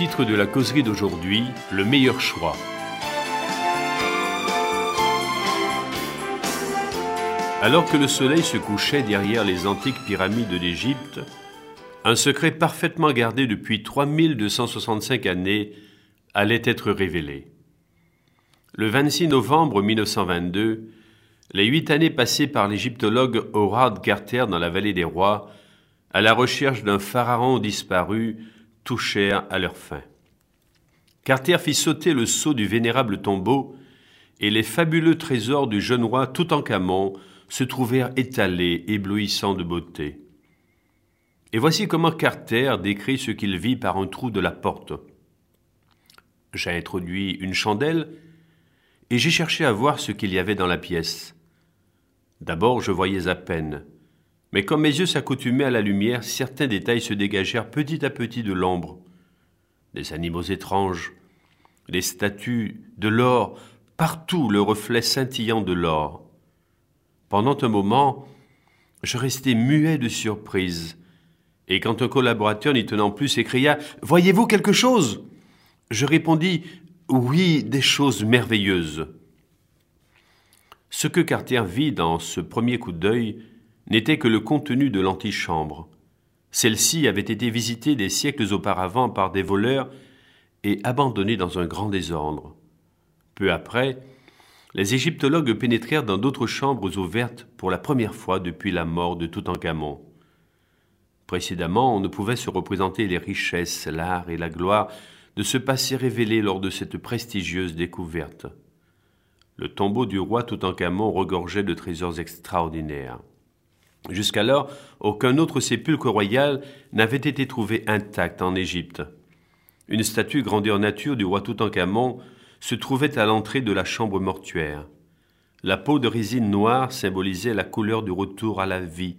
titre de la causerie d'aujourd'hui, le meilleur choix. Alors que le soleil se couchait derrière les antiques pyramides d'Égypte, un secret parfaitement gardé depuis 3265 années allait être révélé. Le 26 novembre 1922, les huit années passées par l'égyptologue Howard Carter dans la vallée des rois, à la recherche d'un pharaon disparu, touchèrent à leur fin. Carter fit sauter le sceau du vénérable tombeau, et les fabuleux trésors du jeune roi Toutankhamon se trouvèrent étalés, éblouissants de beauté. Et voici comment Carter décrit ce qu'il vit par un trou de la porte. J'ai introduit une chandelle et j'ai cherché à voir ce qu'il y avait dans la pièce. D'abord, je voyais à peine, mais comme mes yeux s'accoutumaient à la lumière, certains détails se dégagèrent petit à petit de l'ombre. Des animaux étranges, des statues, de l'or, partout le reflet scintillant de l'or. Pendant un moment, je restai muet de surprise, et quand un collaborateur n'y tenant plus s'écria Voyez-vous quelque chose? Je répondis Oui, des choses merveilleuses. Ce que Cartier vit dans ce premier coup d'œil n'était que le contenu de l'antichambre. Celle-ci avait été visitée des siècles auparavant par des voleurs et abandonnée dans un grand désordre. Peu après, les égyptologues pénétrèrent dans d'autres chambres ouvertes pour la première fois depuis la mort de Toutankhamon. Précédemment, on ne pouvait se représenter les richesses, l'art et la gloire de ce passé révélé lors de cette prestigieuse découverte. Le tombeau du roi Toutankhamon regorgeait de trésors extraordinaires. Jusqu'alors, aucun autre sépulcre royal n'avait été trouvé intact en Égypte. Une statue grandeur nature du roi Toutankhamon se trouvait à l'entrée de la chambre mortuaire. La peau de résine noire symbolisait la couleur du retour à la vie,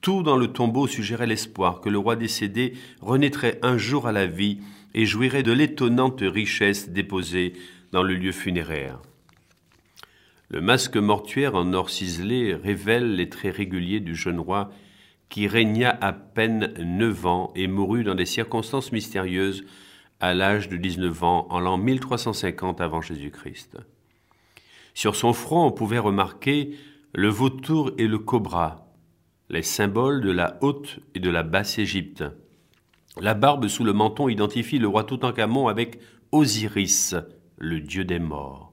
tout dans le tombeau suggérait l'espoir que le roi décédé renaîtrait un jour à la vie et jouirait de l'étonnante richesse déposée dans le lieu funéraire. Le masque mortuaire en or ciselé révèle les traits réguliers du jeune roi qui régna à peine neuf ans et mourut dans des circonstances mystérieuses à l'âge de dix-neuf ans en l'an 1350 avant Jésus-Christ. Sur son front, on pouvait remarquer le vautour et le cobra, les symboles de la haute et de la basse Égypte. La barbe sous le menton identifie le roi Toutankhamon avec Osiris, le dieu des morts.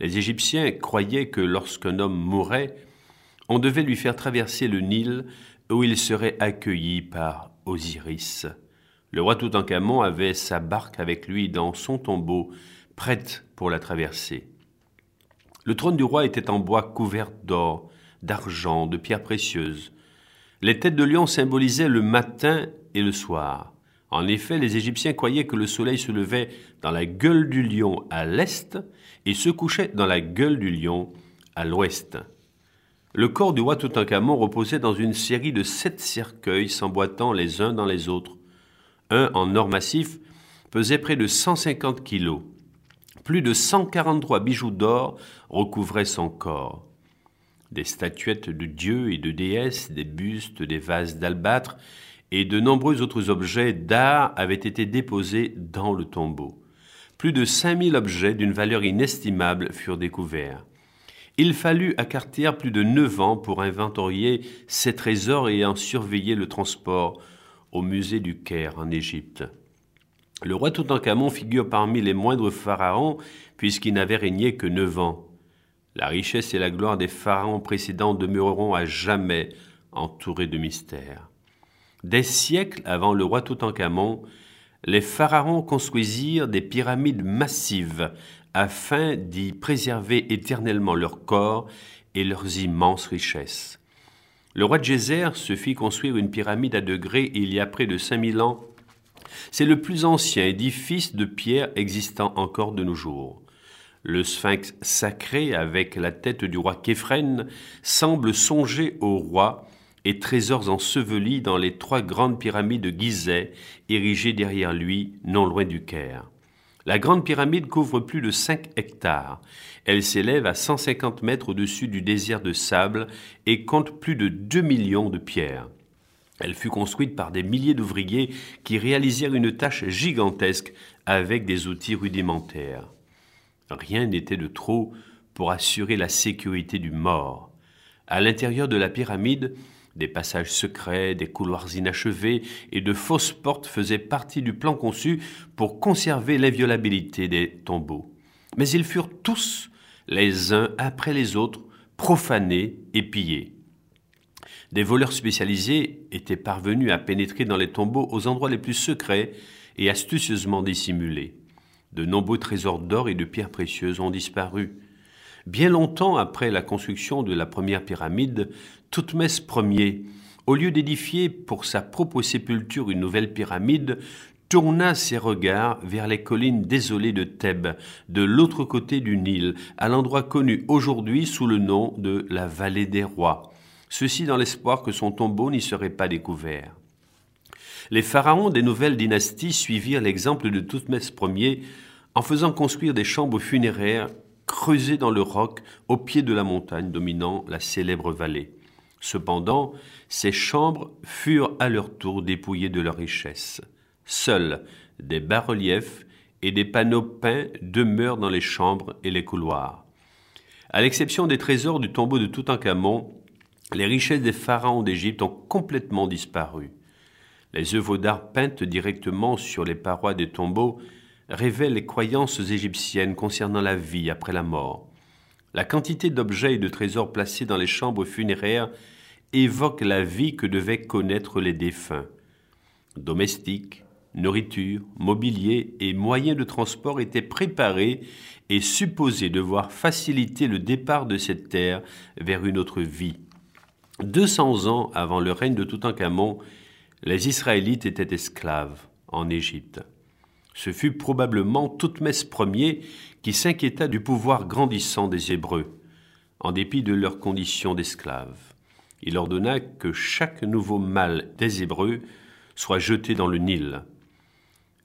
Les Égyptiens croyaient que lorsqu'un homme mourait, on devait lui faire traverser le Nil où il serait accueilli par Osiris. Le roi Toutankhamon avait sa barque avec lui dans son tombeau, prête pour la traverser. Le trône du roi était en bois couvert d'or, d'argent, de pierres précieuses. Les têtes de lion symbolisaient le matin et le soir. En effet, les Égyptiens croyaient que le soleil se levait dans la gueule du lion à l'est et se couchait dans la gueule du lion à l'ouest. Le corps du roi Toutankhamon reposait dans une série de sept cercueils s'emboîtant les uns dans les autres. Un en or massif pesait près de 150 kilos. Plus de 143 bijoux d'or recouvraient son corps des statuettes de dieux et de déesses, des bustes, des vases d'albâtre et de nombreux autres objets d'art avaient été déposés dans le tombeau. Plus de 5000 objets d'une valeur inestimable furent découverts. Il fallut à Cartier plus de neuf ans pour inventorier ces trésors et en surveiller le transport au musée du Caire en Égypte. Le roi Toutankhamon figure parmi les moindres pharaons puisqu'il n'avait régné que neuf ans. La richesse et la gloire des pharaons précédents demeureront à jamais entourés de mystères. Des siècles avant le roi Toutankhamon, les pharaons construisirent des pyramides massives afin d'y préserver éternellement leur corps et leurs immenses richesses. Le roi de se fit construire une pyramide à degrés il y a près de 5000 ans. C'est le plus ancien édifice de pierre existant encore de nos jours. Le sphinx sacré, avec la tête du roi Képhren, semble songer au roi et trésors ensevelis dans les trois grandes pyramides de Gizeh, érigées derrière lui, non loin du Caire. La grande pyramide couvre plus de 5 hectares. Elle s'élève à 150 mètres au-dessus du désert de sable et compte plus de 2 millions de pierres. Elle fut construite par des milliers d'ouvriers qui réalisèrent une tâche gigantesque avec des outils rudimentaires. Rien n'était de trop pour assurer la sécurité du mort. À l'intérieur de la pyramide, des passages secrets, des couloirs inachevés et de fausses portes faisaient partie du plan conçu pour conserver l'inviolabilité des tombeaux. Mais ils furent tous, les uns après les autres, profanés et pillés. Des voleurs spécialisés étaient parvenus à pénétrer dans les tombeaux aux endroits les plus secrets et astucieusement dissimulés. De nombreux trésors d'or et de pierres précieuses ont disparu. Bien longtemps après la construction de la première pyramide, Toutmès Ier, au lieu d'édifier pour sa propre sépulture une nouvelle pyramide, tourna ses regards vers les collines désolées de Thèbes, de l'autre côté du Nil, à l'endroit connu aujourd'hui sous le nom de la vallée des rois, ceci dans l'espoir que son tombeau n'y serait pas découvert. Les pharaons des nouvelles dynasties suivirent l'exemple de Toutmès Ier en faisant construire des chambres funéraires creusées dans le roc au pied de la montagne dominant la célèbre vallée. Cependant, ces chambres furent à leur tour dépouillées de leurs richesses. Seuls des bas-reliefs et des panneaux peints demeurent dans les chambres et les couloirs. À l'exception des trésors du tombeau de Toutankhamon, les richesses des pharaons d'Égypte ont complètement disparu. Les œuvres d'art peintes directement sur les parois des tombeaux révèle les croyances égyptiennes concernant la vie après la mort. La quantité d'objets et de trésors placés dans les chambres funéraires évoque la vie que devaient connaître les défunts. Domestiques, nourriture, mobilier et moyens de transport étaient préparés et supposés devoir faciliter le départ de cette terre vers une autre vie. 200 ans avant le règne de Toutankhamon, les Israélites étaient esclaves en Égypte. Ce fut probablement Toutmès Ier qui s'inquiéta du pouvoir grandissant des Hébreux, en dépit de leur condition d'esclaves. Il ordonna que chaque nouveau mâle des Hébreux soit jeté dans le Nil.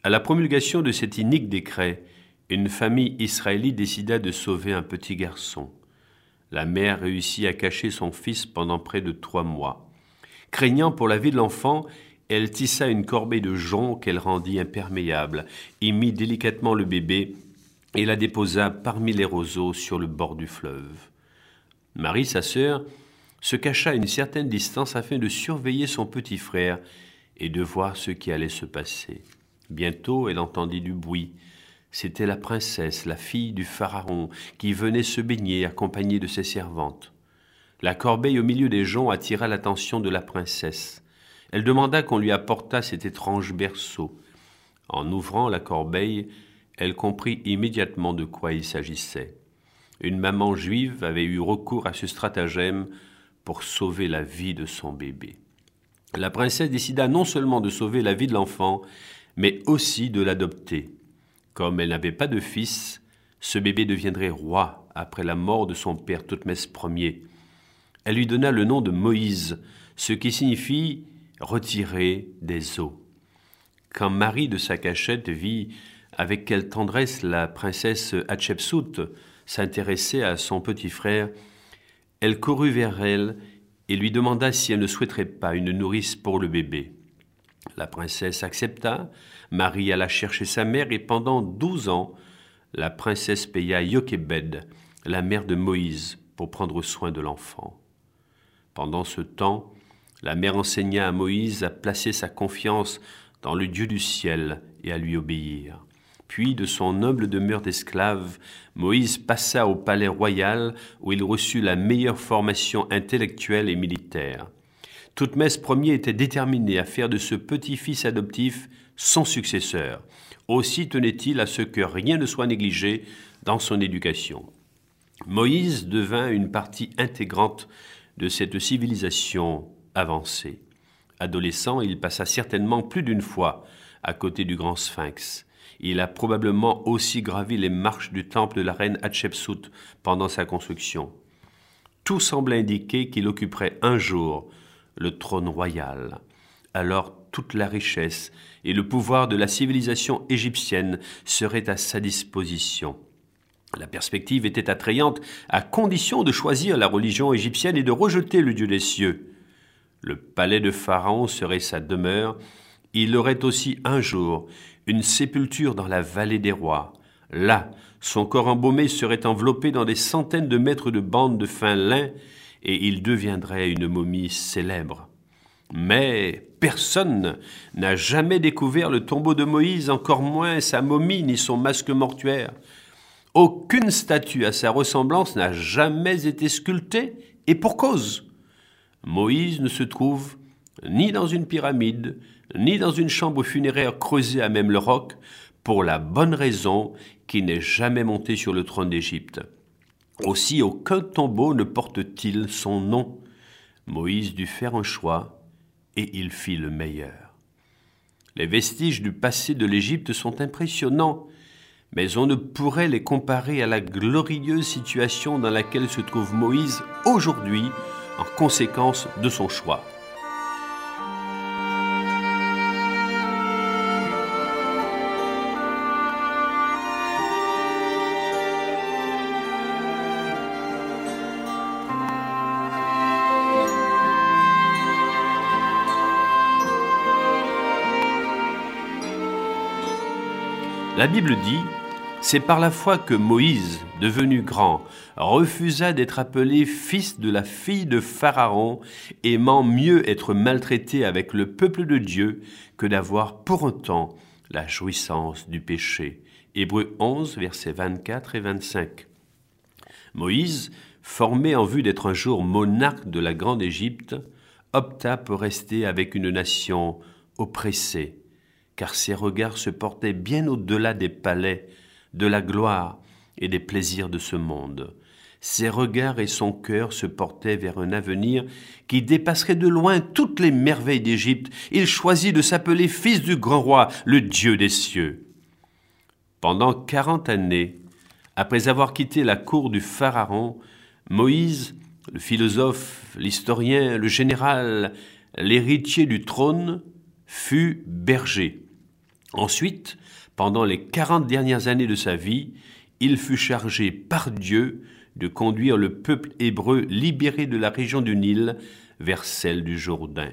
À la promulgation de cet inique décret, une famille israélite décida de sauver un petit garçon. La mère réussit à cacher son fils pendant près de trois mois. Craignant pour la vie de l'enfant, elle tissa une corbeille de jonc qu'elle rendit imperméable, y mit délicatement le bébé et la déposa parmi les roseaux sur le bord du fleuve. Marie, sa sœur, se cacha à une certaine distance afin de surveiller son petit frère et de voir ce qui allait se passer. Bientôt, elle entendit du bruit. C'était la princesse, la fille du pharaon, qui venait se baigner accompagnée de ses servantes. La corbeille au milieu des joncs attira l'attention de la princesse. Elle demanda qu'on lui apportât cet étrange berceau. En ouvrant la corbeille, elle comprit immédiatement de quoi il s'agissait. Une maman juive avait eu recours à ce stratagème pour sauver la vie de son bébé. La princesse décida non seulement de sauver la vie de l'enfant, mais aussi de l'adopter. Comme elle n'avait pas de fils, ce bébé deviendrait roi après la mort de son père Toutmès Ier. Elle lui donna le nom de Moïse, ce qui signifie retiré des eaux. Quand Marie de sa cachette vit avec quelle tendresse la princesse Hatshepsut s'intéressait à son petit frère, elle courut vers elle et lui demanda si elle ne souhaiterait pas une nourrice pour le bébé. La princesse accepta, Marie alla chercher sa mère et pendant douze ans, la princesse paya Yokebed, la mère de Moïse, pour prendre soin de l'enfant. Pendant ce temps, la mère enseigna à Moïse à placer sa confiance dans le Dieu du ciel et à lui obéir. Puis, de son humble demeure d'esclave, Moïse passa au palais royal où il reçut la meilleure formation intellectuelle et militaire. Toutmès Ier était déterminé à faire de ce petit-fils adoptif son successeur. Aussi tenait-il à ce que rien ne soit négligé dans son éducation. Moïse devint une partie intégrante de cette civilisation avancé. Adolescent, il passa certainement plus d'une fois à côté du grand sphinx. Il a probablement aussi gravi les marches du temple de la reine Hatshepsut pendant sa construction. Tout semble indiquer qu'il occuperait un jour le trône royal. Alors toute la richesse et le pouvoir de la civilisation égyptienne seraient à sa disposition. La perspective était attrayante à condition de choisir la religion égyptienne et de rejeter le Dieu des cieux. Le palais de Pharaon serait sa demeure. Il aurait aussi un jour une sépulture dans la vallée des rois. Là, son corps embaumé serait enveloppé dans des centaines de mètres de bandes de fin lin, et il deviendrait une momie célèbre. Mais personne n'a jamais découvert le tombeau de Moïse, encore moins sa momie ni son masque mortuaire. Aucune statue à sa ressemblance n'a jamais été sculptée, et pour cause. Moïse ne se trouve ni dans une pyramide, ni dans une chambre funéraire creusée à même le roc, pour la bonne raison qu'il n'est jamais monté sur le trône d'Égypte. Aussi aucun tombeau ne porte-t-il son nom. Moïse dut faire un choix, et il fit le meilleur. Les vestiges du passé de l'Égypte sont impressionnants, mais on ne pourrait les comparer à la glorieuse situation dans laquelle se trouve Moïse aujourd'hui en conséquence de son choix. La Bible dit, c'est par la foi que Moïse, devenu grand, refusa d'être appelé fils de la fille de Pharaon, aimant mieux être maltraité avec le peuple de Dieu que d'avoir pour autant la jouissance du péché. Hébreu 11, versets 24 et 25. Moïse, formé en vue d'être un jour monarque de la grande Égypte, opta pour rester avec une nation oppressée, car ses regards se portaient bien au-delà des palais, de la gloire et des plaisirs de ce monde. Ses regards et son cœur se portaient vers un avenir qui dépasserait de loin toutes les merveilles d'Égypte. Il choisit de s'appeler fils du grand roi, le Dieu des cieux. Pendant quarante années, après avoir quitté la cour du Pharaon, Moïse, le philosophe, l'historien, le général, l'héritier du trône, fut berger. Ensuite, pendant les quarante dernières années de sa vie, il fut chargé par Dieu de conduire le peuple hébreu libéré de la région du Nil vers celle du Jourdain.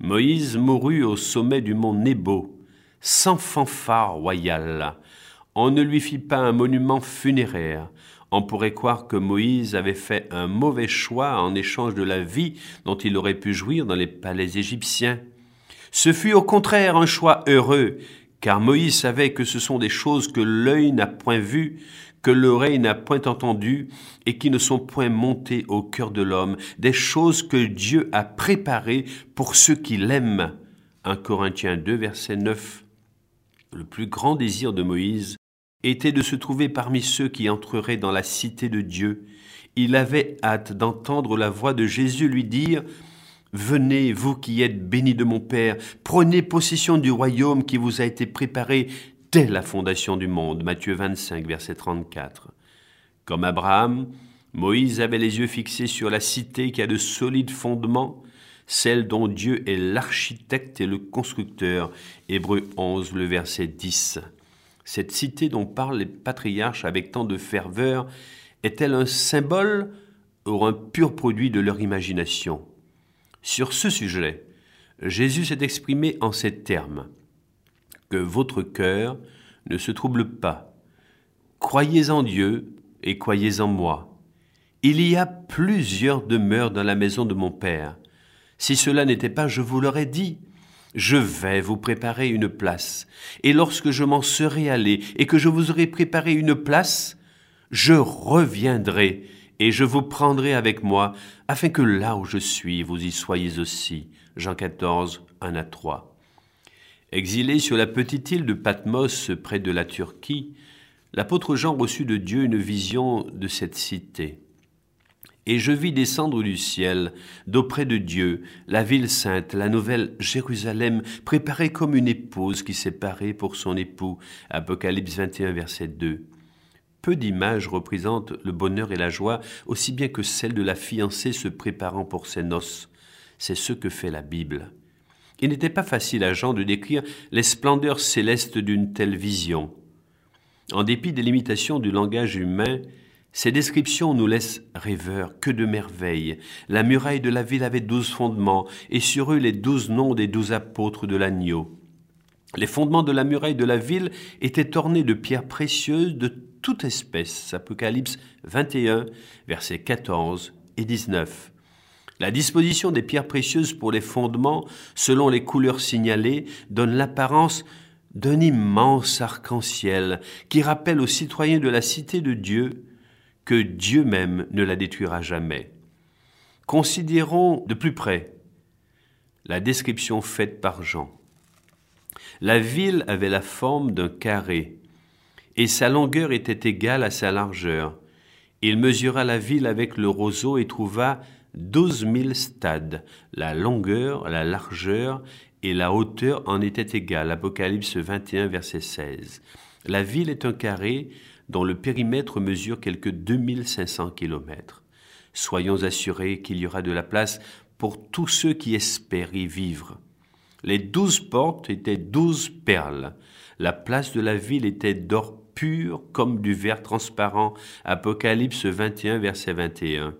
Moïse mourut au sommet du mont Nebo, sans fanfare royale. On ne lui fit pas un monument funéraire. On pourrait croire que Moïse avait fait un mauvais choix en échange de la vie dont il aurait pu jouir dans les palais égyptiens. Ce fut au contraire un choix heureux, car Moïse savait que ce sont des choses que l'œil n'a point vues, que l'oreille n'a point entendues, et qui ne sont point montées au cœur de l'homme, des choses que Dieu a préparées pour ceux qui l'aiment. 1 Corinthiens 2, verset 9. Le plus grand désir de Moïse était de se trouver parmi ceux qui entreraient dans la cité de Dieu. Il avait hâte d'entendre la voix de Jésus lui dire Venez, vous qui êtes bénis de mon Père, prenez possession du royaume qui vous a été préparé dès la fondation du monde. Matthieu 25, verset 34. Comme Abraham, Moïse avait les yeux fixés sur la cité qui a de solides fondements, celle dont Dieu est l'architecte et le constructeur. Hébreu 11, le verset 10. Cette cité dont parlent les patriarches avec tant de ferveur est-elle un symbole ou un pur produit de leur imagination? Sur ce sujet, Jésus s'est exprimé en ces termes. Que votre cœur ne se trouble pas. Croyez en Dieu et croyez en moi. Il y a plusieurs demeures dans la maison de mon Père. Si cela n'était pas, je vous l'aurais dit. Je vais vous préparer une place. Et lorsque je m'en serai allé et que je vous aurai préparé une place, je reviendrai et je vous prendrai avec moi, afin que là où je suis, vous y soyez aussi. Jean 14, 1 à 3. Exilé sur la petite île de Patmos près de la Turquie, l'apôtre Jean reçut de Dieu une vision de cette cité. Et je vis descendre du ciel, d'auprès de Dieu, la ville sainte, la nouvelle Jérusalem, préparée comme une épouse qui s'est parée pour son époux. Apocalypse 21, verset 2. Peu d'images représentent le bonheur et la joie, aussi bien que celle de la fiancée se préparant pour ses noces. C'est ce que fait la Bible. Il n'était pas facile à Jean de décrire les splendeurs célestes d'une telle vision. En dépit des limitations du langage humain, Ces descriptions nous laissent rêveurs, que de merveilles. La muraille de la ville avait douze fondements, et sur eux les douze noms des douze apôtres de l'agneau. Les fondements de la muraille de la ville étaient ornés de pierres précieuses de toute espèce. Apocalypse 21, versets 14 et 19. La disposition des pierres précieuses pour les fondements, selon les couleurs signalées, donne l'apparence d'un immense arc-en-ciel qui rappelle aux citoyens de la cité de Dieu que Dieu même ne la détruira jamais. Considérons de plus près la description faite par Jean. La ville avait la forme d'un carré, et sa longueur était égale à sa largeur. Il mesura la ville avec le roseau et trouva douze mille stades. La longueur, la largeur et la hauteur en étaient égales. Apocalypse 21, verset 16. La ville est un carré dont le périmètre mesure quelques 2500 kilomètres. Soyons assurés qu'il y aura de la place pour tous ceux qui espèrent y vivre. Les douze portes étaient douze perles. La place de la ville était d'or pur comme du verre transparent. Apocalypse 21, verset 21.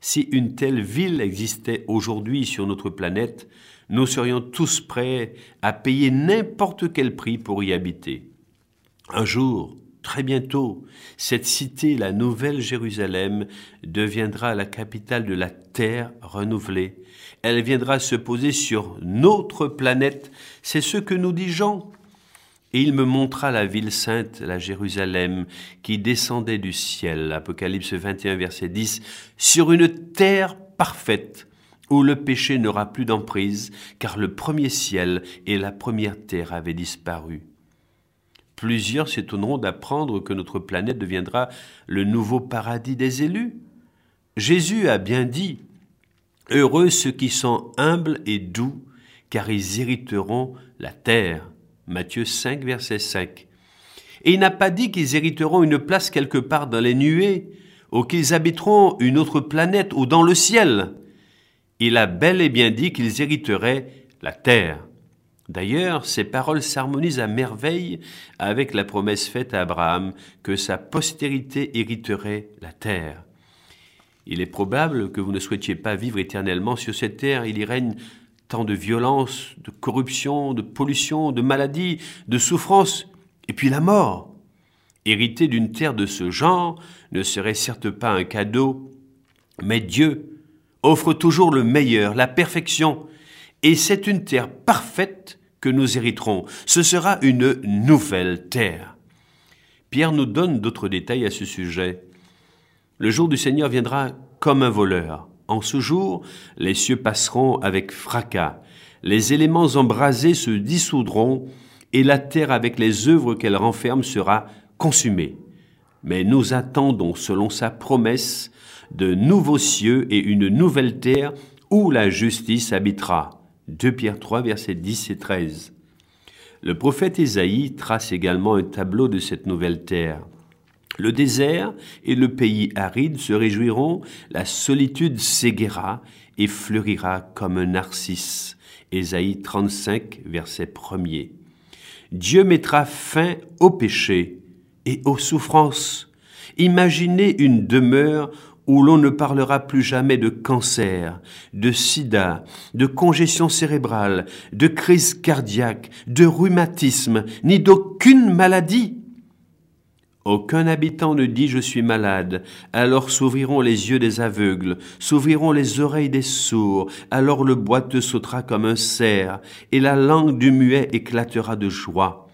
Si une telle ville existait aujourd'hui sur notre planète, nous serions tous prêts à payer n'importe quel prix pour y habiter. Un jour, très bientôt, cette cité, la Nouvelle Jérusalem, deviendra la capitale de la terre renouvelée. Elle viendra se poser sur notre planète. C'est ce que nous dit Jean. Et il me montra la ville sainte, la Jérusalem, qui descendait du ciel, Apocalypse 21, verset 10, sur une terre parfaite, où le péché n'aura plus d'emprise, car le premier ciel et la première terre avaient disparu. Plusieurs s'étonneront d'apprendre que notre planète deviendra le nouveau paradis des élus. Jésus a bien dit, Heureux ceux qui sont humbles et doux, car ils hériteront la terre. Matthieu 5, verset 5. Et il n'a pas dit qu'ils hériteront une place quelque part dans les nuées, ou qu'ils habiteront une autre planète ou dans le ciel il a bel et bien dit qu'ils hériteraient la terre. D'ailleurs, ces paroles s'harmonisent à merveille avec la promesse faite à Abraham que sa postérité hériterait la terre. Il est probable que vous ne souhaitiez pas vivre éternellement sur cette terre. Il y règne tant de violence, de corruption, de pollution, de maladie, de souffrance, et puis la mort. Hériter d'une terre de ce genre ne serait certes pas un cadeau, mais Dieu offre toujours le meilleur, la perfection, et c'est une terre parfaite que nous hériterons. Ce sera une nouvelle terre. Pierre nous donne d'autres détails à ce sujet. Le jour du Seigneur viendra comme un voleur. En ce jour, les cieux passeront avec fracas, les éléments embrasés se dissoudront, et la terre avec les œuvres qu'elle renferme sera consumée. Mais nous attendons, selon sa promesse, de nouveaux cieux et une nouvelle terre où la justice habitera. 2 Pierre 3, versets 10 et 13. Le prophète Ésaïe trace également un tableau de cette nouvelle terre. Le désert et le pays aride se réjouiront, la solitude s'éguera et fleurira comme un narcisse. Ésaïe 35, verset 1er. Dieu mettra fin au péché et aux souffrances. Imaginez une demeure où l'on ne parlera plus jamais de cancer, de sida, de congestion cérébrale, de crise cardiaque, de rhumatisme, ni d'aucune maladie. Aucun habitant ne dit je suis malade, alors s'ouvriront les yeux des aveugles, s'ouvriront les oreilles des sourds, alors le boiteux sautera comme un cerf, et la langue du muet éclatera de joie,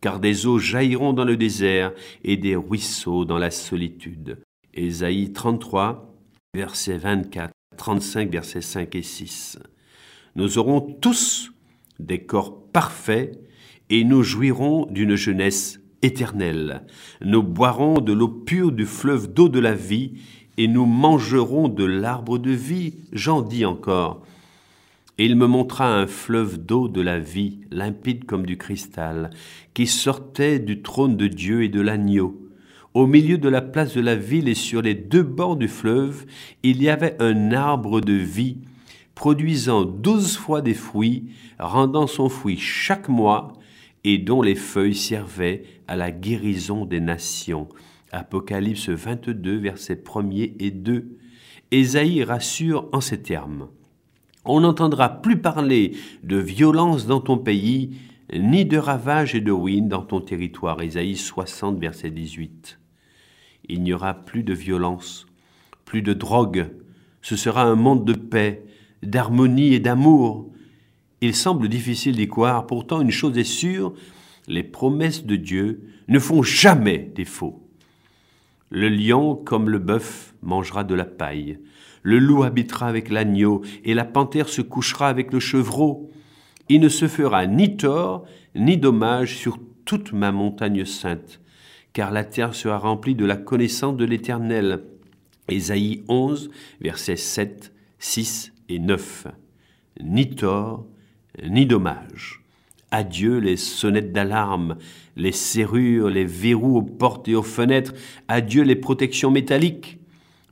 car des eaux jailliront dans le désert et des ruisseaux dans la solitude. Ésaïe 33, versets 24, 35, versets 5 et 6. Nous aurons tous des corps parfaits et nous jouirons d'une jeunesse éternelle. Nous boirons de l'eau pure du fleuve d'eau de la vie et nous mangerons de l'arbre de vie. J'en dis encore. Et il me montra un fleuve d'eau de la vie, limpide comme du cristal, qui sortait du trône de Dieu et de l'agneau. Au milieu de la place de la ville et sur les deux bords du fleuve, il y avait un arbre de vie, produisant douze fois des fruits, rendant son fruit chaque mois, et dont les feuilles servaient à la guérison des nations. Apocalypse 22, versets 1er et 2. Ésaïe rassure en ces termes. On n'entendra plus parler de violence dans ton pays, ni de ravage et de ruine dans ton territoire. Ésaïe 60, verset 18. Il n'y aura plus de violence, plus de drogue. Ce sera un monde de paix, d'harmonie et d'amour. Il semble difficile d'y croire, pourtant une chose est sûre, les promesses de Dieu ne font jamais défaut. Le lion, comme le bœuf, mangera de la paille. Le loup habitera avec l'agneau, et la panthère se couchera avec le chevreau. Il ne se fera ni tort, ni dommage sur toute ma montagne sainte, car la terre sera remplie de la connaissance de l'Éternel. Ésaïe 11, versets 7, 6 et 9. Ni tort, ni dommage. Adieu les sonnettes d'alarme, les serrures, les verrous aux portes et aux fenêtres, adieu les protections métalliques.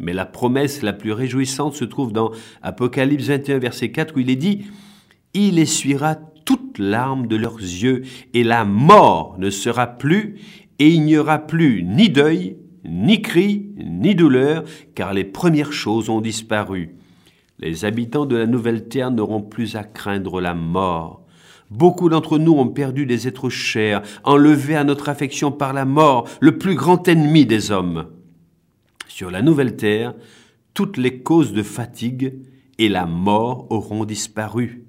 Mais la promesse la plus réjouissante se trouve dans Apocalypse 21, verset 4, où il est dit Il essuiera toute larme de leurs yeux, et la mort ne sera plus, et il n'y aura plus ni deuil, ni cri, ni douleur, car les premières choses ont disparu. Les habitants de la nouvelle terre n'auront plus à craindre la mort. Beaucoup d'entre nous ont perdu des êtres chers, enlevés à notre affection par la mort, le plus grand ennemi des hommes. Sur la nouvelle terre, toutes les causes de fatigue et la mort auront disparu.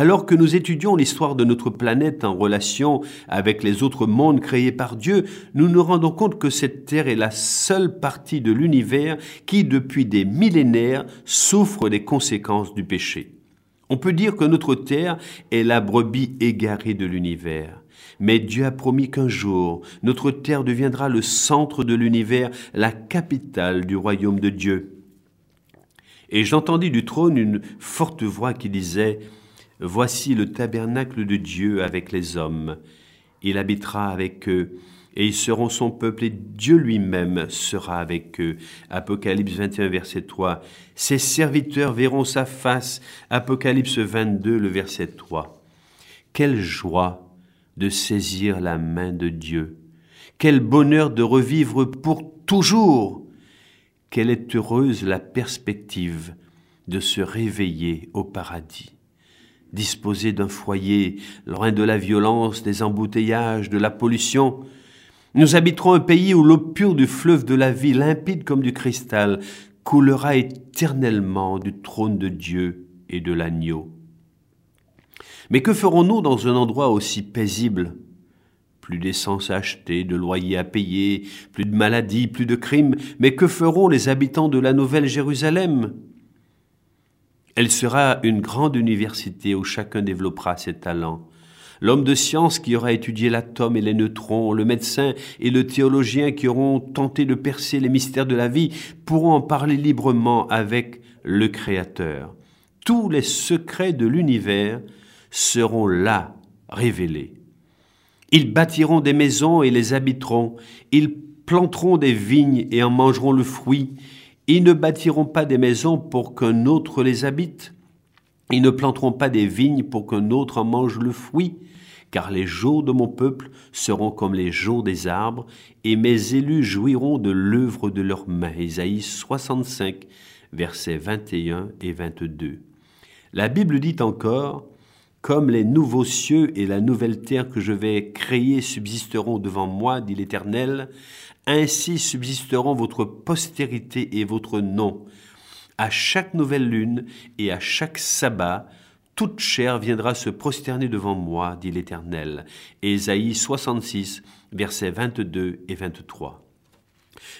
Alors que nous étudions l'histoire de notre planète en relation avec les autres mondes créés par Dieu, nous nous rendons compte que cette Terre est la seule partie de l'univers qui, depuis des millénaires, souffre des conséquences du péché. On peut dire que notre terre est la brebis égarée de l'univers. Mais Dieu a promis qu'un jour, notre terre deviendra le centre de l'univers, la capitale du royaume de Dieu. Et j'entendis du trône une forte voix qui disait, Voici le tabernacle de Dieu avec les hommes. Il habitera avec eux et ils seront son peuple et Dieu lui-même sera avec eux. Apocalypse 21, verset 3. Ses serviteurs verront sa face. Apocalypse 22, le verset 3. Quelle joie de saisir la main de Dieu. Quel bonheur de revivre pour toujours. Quelle est heureuse la perspective de se réveiller au paradis disposer d'un foyer, loin de la violence, des embouteillages, de la pollution, nous habiterons un pays où l'eau pure du fleuve de la vie, limpide comme du cristal, coulera éternellement du trône de Dieu et de l'agneau. Mais que ferons-nous dans un endroit aussi paisible? Plus d'essence à acheter, de loyer à payer, plus de maladies, plus de crimes, mais que feront les habitants de la Nouvelle Jérusalem? Elle sera une grande université où chacun développera ses talents l'homme de science qui aura étudié l'atome et les neutrons, le médecin et le théologien qui auront tenté de percer les mystères de la vie pourront en parler librement avec le Créateur. Tous les secrets de l'univers seront là révélés. Ils bâtiront des maisons et les habiteront, ils planteront des vignes et en mangeront le fruit, ils ne bâtiront pas des maisons pour qu'un autre les habite, ils ne planteront pas des vignes pour qu'un autre en mange le fruit, car les jours de mon peuple seront comme les jours des arbres, et mes élus jouiront de l'œuvre de leurs mains. Isaïe 65, versets 21 et 22. La Bible dit encore, Comme les nouveaux cieux et la nouvelle terre que je vais créer subsisteront devant moi, dit l'Éternel, ainsi subsisteront votre postérité et votre nom à chaque nouvelle lune et à chaque sabbat, toute chair viendra se prosterner devant moi, dit l'Éternel. Ésaïe 66, versets 22 et 23.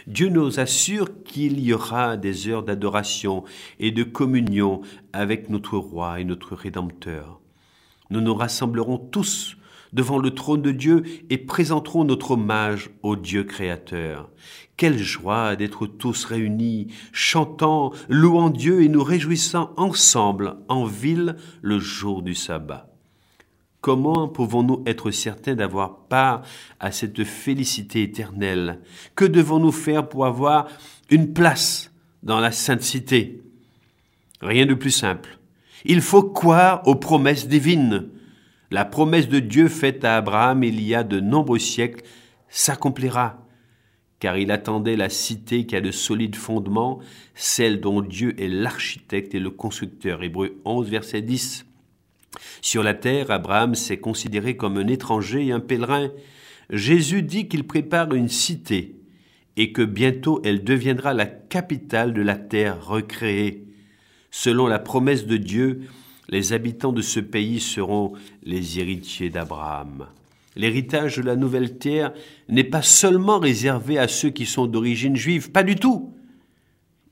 Dieu nous assure qu'il y aura des heures d'adoration et de communion avec notre roi et notre rédempteur. Nous nous rassemblerons tous devant le trône de Dieu et présenterons notre hommage au Dieu créateur. Quelle joie d'être tous réunis, chantant, louant Dieu et nous réjouissant ensemble en ville le jour du sabbat. Comment pouvons-nous être certains d'avoir part à cette félicité éternelle? Que devons-nous faire pour avoir une place dans la sainte cité Rien de plus simple. Il faut croire aux promesses divines. La promesse de Dieu faite à Abraham il y a de nombreux siècles s'accomplira. car il attendait la cité qui a de solides fondements, celle dont Dieu est l'architecte et le constructeur. Hébreu 11, verset 10. Sur la terre, Abraham s'est considéré comme un étranger et un pèlerin. Jésus dit qu'il prépare une cité et que bientôt elle deviendra la capitale de la terre recréée. Selon la promesse de Dieu, les habitants de ce pays seront les héritiers d'Abraham. L'héritage de la nouvelle terre n'est pas seulement réservé à ceux qui sont d'origine juive, pas du tout.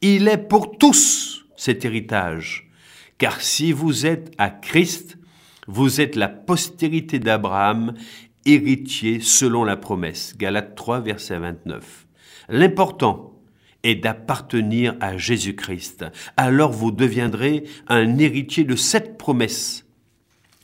Il est pour tous cet héritage. Car si vous êtes à Christ, vous êtes la postérité d'Abraham, héritier selon la promesse. Galates 3, verset 29. L'important est d'appartenir à Jésus-Christ. Alors vous deviendrez un héritier de cette promesse.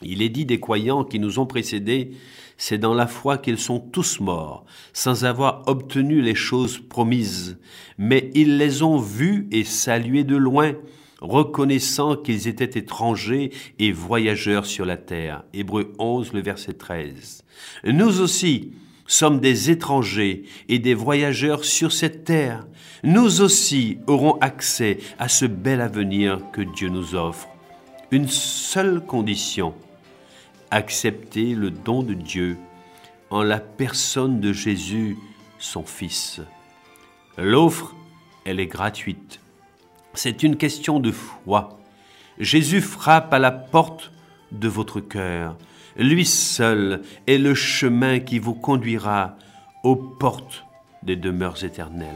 Il est dit des croyants qui nous ont précédés, c'est dans la foi qu'ils sont tous morts, sans avoir obtenu les choses promises, mais ils les ont vus et salués de loin, reconnaissant qu'ils étaient étrangers et voyageurs sur la terre. Hébreu 11, le verset 13. Nous aussi sommes des étrangers et des voyageurs sur cette terre. Nous aussi aurons accès à ce bel avenir que Dieu nous offre. Une seule condition, accepter le don de Dieu en la personne de Jésus, son Fils. L'offre, elle est gratuite. C'est une question de foi. Jésus frappe à la porte de votre cœur. Lui seul est le chemin qui vous conduira aux portes des demeures éternelles.